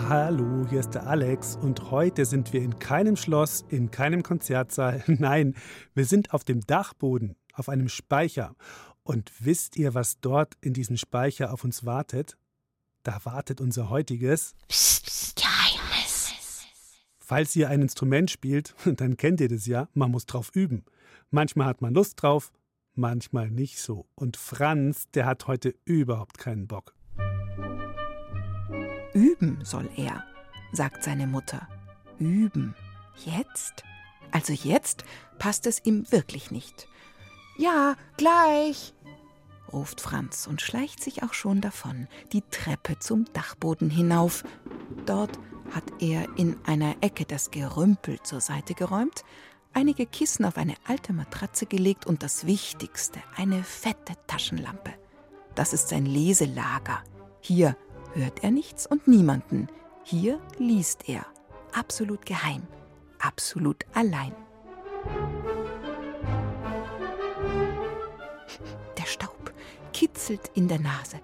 Hallo, hier ist der Alex und heute sind wir in keinem Schloss, in keinem Konzertsaal. Nein, wir sind auf dem Dachboden, auf einem Speicher. Und wisst ihr, was dort in diesem Speicher auf uns wartet? Da wartet unser heutiges Geheimnis. Falls ihr ein Instrument spielt, dann kennt ihr das ja, man muss drauf üben. Manchmal hat man Lust drauf, manchmal nicht so. Und Franz, der hat heute überhaupt keinen Bock. Üben soll er, sagt seine Mutter. Üben. Jetzt? Also jetzt passt es ihm wirklich nicht. Ja, gleich, ruft Franz und schleicht sich auch schon davon, die Treppe zum Dachboden hinauf. Dort hat er in einer Ecke das Gerümpel zur Seite geräumt, einige Kissen auf eine alte Matratze gelegt und das Wichtigste, eine fette Taschenlampe. Das ist sein Leselager. Hier hört er nichts und niemanden. Hier liest er. Absolut geheim. Absolut allein. Der Staub kitzelt in der Nase.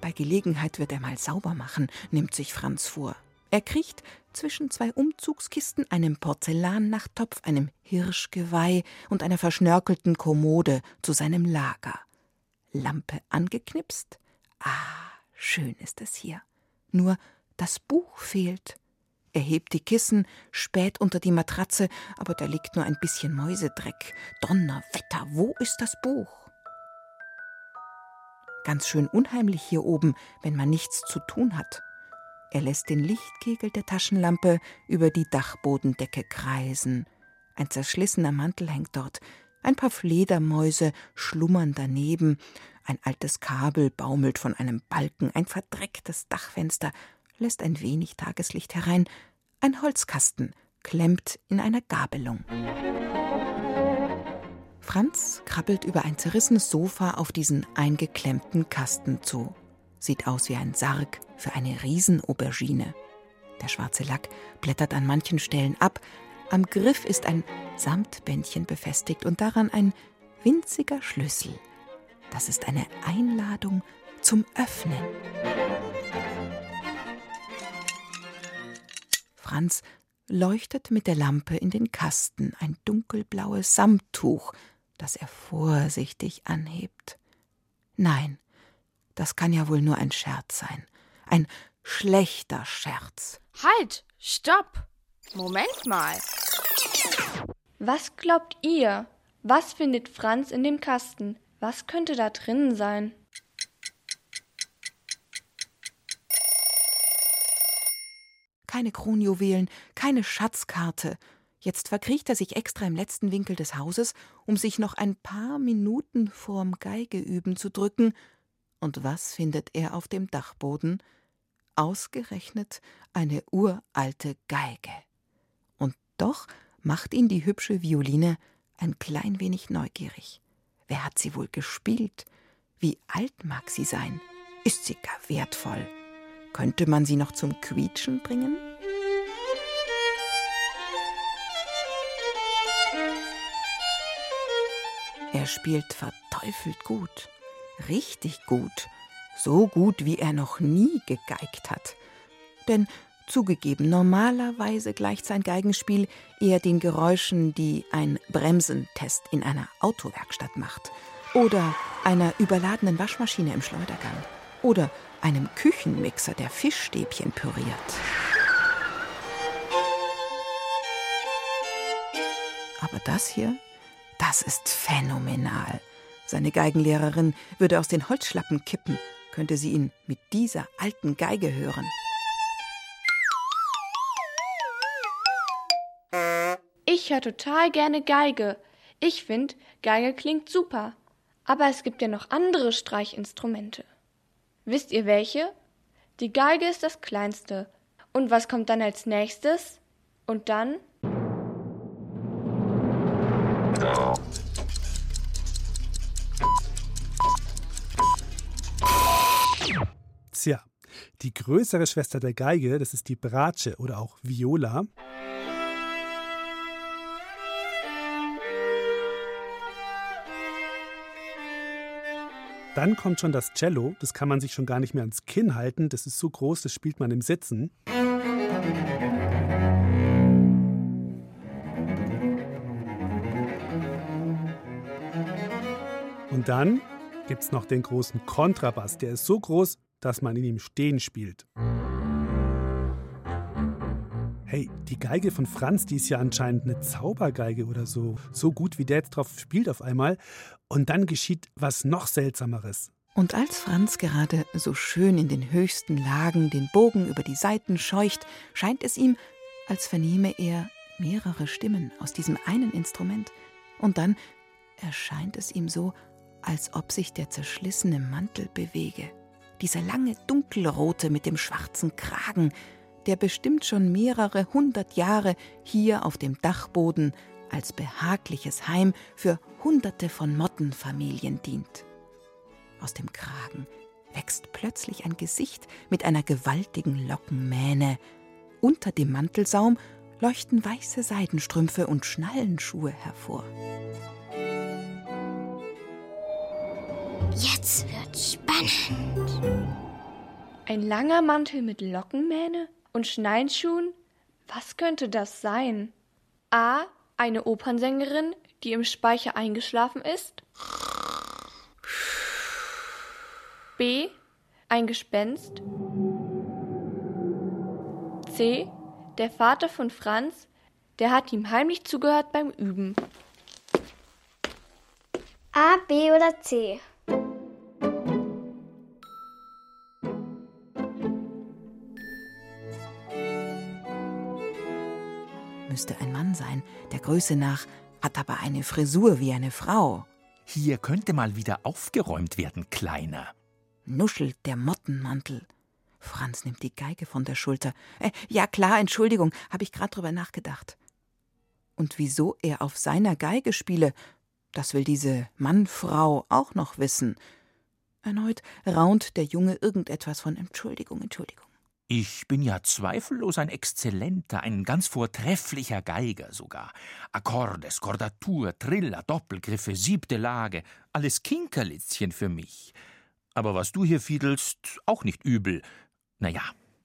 Bei Gelegenheit wird er mal sauber machen, nimmt sich Franz vor. Er kriecht zwischen zwei Umzugskisten, einem Porzellannachttopf, einem Hirschgeweih und einer verschnörkelten Kommode zu seinem Lager. Lampe angeknipst. Ah, schön ist es hier. Nur das Buch fehlt. Er hebt die Kissen, späht unter die Matratze, aber da liegt nur ein bisschen Mäusedreck. Donnerwetter, wo ist das Buch? Ganz schön unheimlich hier oben, wenn man nichts zu tun hat. Er lässt den Lichtkegel der Taschenlampe über die Dachbodendecke kreisen. Ein zerschlissener Mantel hängt dort, ein paar Fledermäuse schlummern daneben, ein altes Kabel baumelt von einem Balken, ein verdrecktes Dachfenster lässt ein wenig Tageslicht herein, ein Holzkasten klemmt in einer Gabelung. Franz krabbelt über ein zerrissenes Sofa auf diesen eingeklemmten Kasten zu. Sieht aus wie ein Sarg für eine Riesenaubergine. Der schwarze Lack blättert an manchen Stellen ab. Am Griff ist ein Samtbändchen befestigt und daran ein winziger Schlüssel. Das ist eine Einladung zum Öffnen. Franz leuchtet mit der Lampe in den Kasten ein dunkelblaues Samttuch, das er vorsichtig anhebt. Nein, das kann ja wohl nur ein Scherz sein. Ein schlechter Scherz. Halt! Stopp! Moment mal. Was glaubt ihr? Was findet Franz in dem Kasten? Was könnte da drinnen sein? Keine Kronjuwelen, keine Schatzkarte. Jetzt verkriecht er sich extra im letzten Winkel des Hauses, um sich noch ein paar Minuten vorm Geigeüben zu drücken. Und was findet er auf dem Dachboden? Ausgerechnet eine uralte Geige. Und doch macht ihn die hübsche Violine ein klein wenig neugierig. Wer hat sie wohl gespielt? Wie alt mag sie sein? Ist sie gar wertvoll? Könnte man sie noch zum Quietschen bringen? Er spielt verteufelt gut, richtig gut, so gut, wie er noch nie gegeigt hat. Denn zugegeben, normalerweise gleicht sein Geigenspiel eher den Geräuschen, die ein Bremsentest in einer Autowerkstatt macht, oder einer überladenen Waschmaschine im Schleudergang, oder einem Küchenmixer, der Fischstäbchen püriert. Aber das hier, das ist phänomenal. Seine Geigenlehrerin würde aus den Holzschlappen kippen, könnte sie ihn mit dieser alten Geige hören. Ich höre total gerne Geige. Ich finde, Geige klingt super. Aber es gibt ja noch andere Streichinstrumente. Wisst ihr welche? Die Geige ist das kleinste. Und was kommt dann als nächstes? Und dann? Tja, die größere Schwester der Geige, das ist die Bratsche oder auch Viola. Dann kommt schon das Cello, das kann man sich schon gar nicht mehr ans Kinn halten, das ist so groß, das spielt man im Sitzen. Und dann gibt es noch den großen Kontrabass, der ist so groß, dass man in ihm stehen spielt. Hey, die Geige von Franz, die ist ja anscheinend eine Zaubergeige oder so. So gut, wie der jetzt drauf spielt auf einmal. Und dann geschieht was noch Seltsameres. Und als Franz gerade so schön in den höchsten Lagen den Bogen über die Saiten scheucht, scheint es ihm, als vernehme er mehrere Stimmen aus diesem einen Instrument. Und dann erscheint es ihm so, als ob sich der zerschlissene Mantel bewege. Dieser lange dunkelrote mit dem schwarzen Kragen, der bestimmt schon mehrere hundert Jahre hier auf dem Dachboden als behagliches Heim für Hunderte von Mottenfamilien dient. Aus dem Kragen wächst plötzlich ein Gesicht mit einer gewaltigen Lockenmähne. Unter dem Mantelsaum leuchten weiße Seidenstrümpfe und Schnallenschuhe hervor. Jetzt wird's spannend. Ein langer Mantel mit Lockenmähne? Und Schneinschuhen? Was könnte das sein? A. Eine Opernsängerin, die im Speicher eingeschlafen ist? B. Ein Gespenst? C. Der Vater von Franz, der hat ihm heimlich zugehört beim Üben. A, B oder C? Müsste ein Mann sein, der Größe nach, hat aber eine Frisur wie eine Frau. Hier könnte mal wieder aufgeräumt werden, Kleiner. Nuschelt der Mottenmantel. Franz nimmt die Geige von der Schulter. Äh, ja klar, Entschuldigung, habe ich gerade drüber nachgedacht. Und wieso er auf seiner Geige spiele, das will diese Mannfrau auch noch wissen. Erneut raunt der Junge irgendetwas von Entschuldigung, Entschuldigung. Ich bin ja zweifellos ein exzellenter, ein ganz vortrefflicher Geiger sogar. Akkorde, Skordatur, Triller, Doppelgriffe, siebte Lage, alles Kinkerlitzchen für mich. Aber was du hier fiedelst, auch nicht übel. Naja,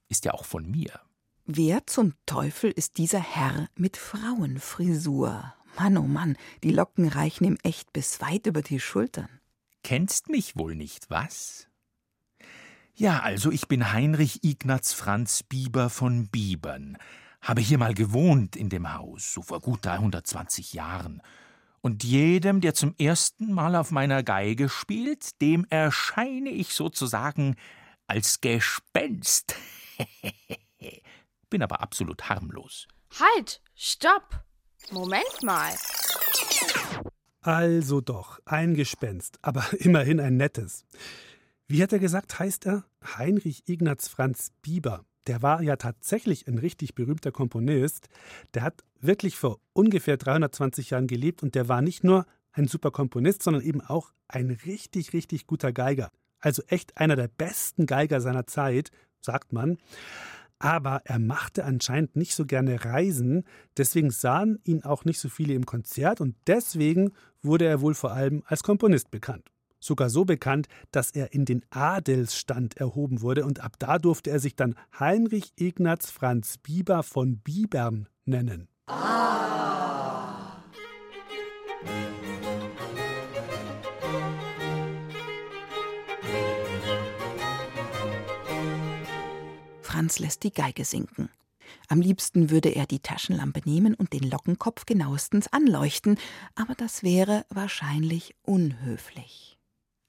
ist ja auch von mir. Wer zum Teufel ist dieser Herr mit Frauenfrisur? Mann, oh Mann, die Locken reichen ihm echt bis weit über die Schultern. Kennst mich wohl nicht, was? Ja, also ich bin Heinrich Ignaz Franz Bieber von Biebern, habe hier mal gewohnt in dem Haus, so vor gut 320 Jahren. Und jedem, der zum ersten Mal auf meiner Geige spielt, dem erscheine ich sozusagen als Gespenst. bin aber absolut harmlos. Halt, stopp! Moment mal. Also doch, ein Gespenst, aber immerhin ein nettes. Wie hat er gesagt, heißt er? Heinrich Ignaz Franz Bieber. Der war ja tatsächlich ein richtig berühmter Komponist. Der hat wirklich vor ungefähr 320 Jahren gelebt und der war nicht nur ein super Komponist, sondern eben auch ein richtig, richtig guter Geiger. Also echt einer der besten Geiger seiner Zeit, sagt man. Aber er machte anscheinend nicht so gerne Reisen, deswegen sahen ihn auch nicht so viele im Konzert und deswegen wurde er wohl vor allem als Komponist bekannt sogar so bekannt, dass er in den Adelsstand erhoben wurde und ab da durfte er sich dann Heinrich Ignaz Franz Bieber von Bibern nennen. Franz lässt die Geige sinken. Am liebsten würde er die Taschenlampe nehmen und den Lockenkopf genauestens anleuchten, aber das wäre wahrscheinlich unhöflich.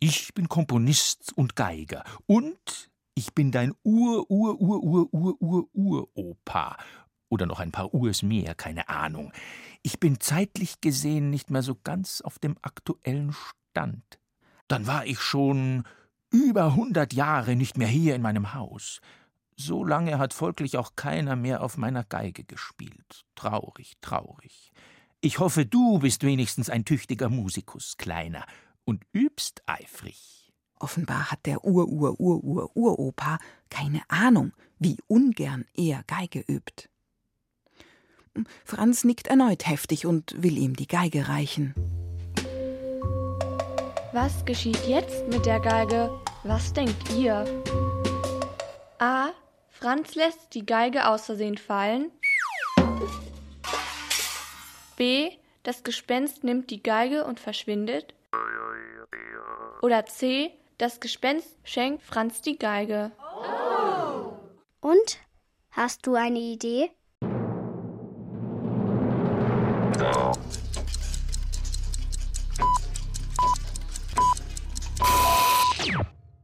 Ich bin Komponist und Geiger. Und ich bin dein Ur-Ur-Ur-Ur-Ur-Ur-Uropa. Oder noch ein paar Urs mehr, keine Ahnung. Ich bin zeitlich gesehen nicht mehr so ganz auf dem aktuellen Stand. Dann war ich schon über hundert Jahre nicht mehr hier in meinem Haus. So lange hat folglich auch keiner mehr auf meiner Geige gespielt. Traurig, traurig. Ich hoffe, du bist wenigstens ein tüchtiger Musikus, Kleiner, und übst eifrig. Offenbar hat der Ur-Ur-Ur-Ur-Uropa keine Ahnung, wie ungern er Geige übt. Franz nickt erneut heftig und will ihm die Geige reichen. Was geschieht jetzt mit der Geige? Was denkt ihr? A. Franz lässt die Geige aus Versehen fallen. B. Das Gespenst nimmt die Geige und verschwindet. Oder C. Das Gespenst schenkt Franz die Geige. Und? Hast du eine Idee?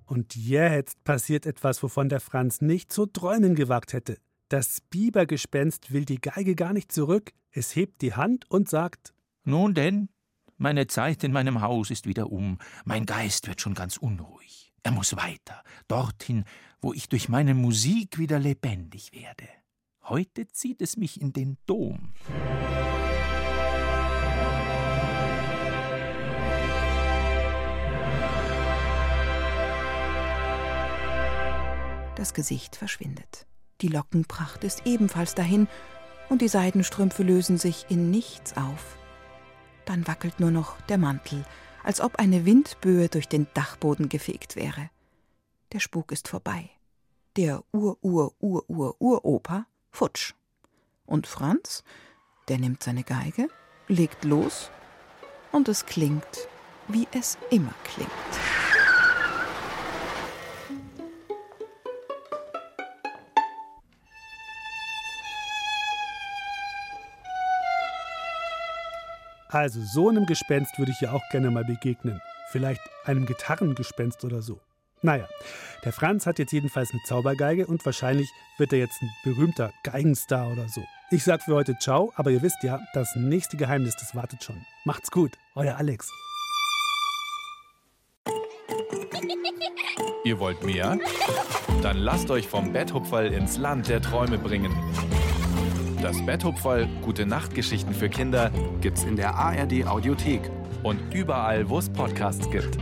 Und jetzt passiert etwas, wovon der Franz nicht zu träumen gewagt hätte. Das Bibergespenst will die Geige gar nicht zurück. Es hebt die Hand und sagt: Nun denn, meine Zeit in meinem Haus ist wieder um. Mein Geist wird schon ganz unruhig. Er muss weiter, dorthin, wo ich durch meine Musik wieder lebendig werde. Heute zieht es mich in den Dom. Das Gesicht verschwindet. Die Lockenpracht ist ebenfalls dahin und die Seidenstrümpfe lösen sich in nichts auf. Dann wackelt nur noch der Mantel, als ob eine Windböe durch den Dachboden gefegt wäre. Der Spuk ist vorbei. Der Ur-Ur-Ur-Ur-Uropa futsch. Und Franz, der nimmt seine Geige, legt los und es klingt, wie es immer klingt. Also, so einem Gespenst würde ich ja auch gerne mal begegnen. Vielleicht einem Gitarrengespenst oder so. Naja, der Franz hat jetzt jedenfalls eine Zaubergeige und wahrscheinlich wird er jetzt ein berühmter Geigenstar oder so. Ich sag für heute Ciao, aber ihr wisst ja, das nächste Geheimnis, das wartet schon. Macht's gut, euer Alex. Ihr wollt mehr? Dann lasst euch vom Betthupferl ins Land der Träume bringen. Das Betthupferl Gute Nachtgeschichten für Kinder gibt's in der ARD Audiothek und überall, wo es Podcasts gibt.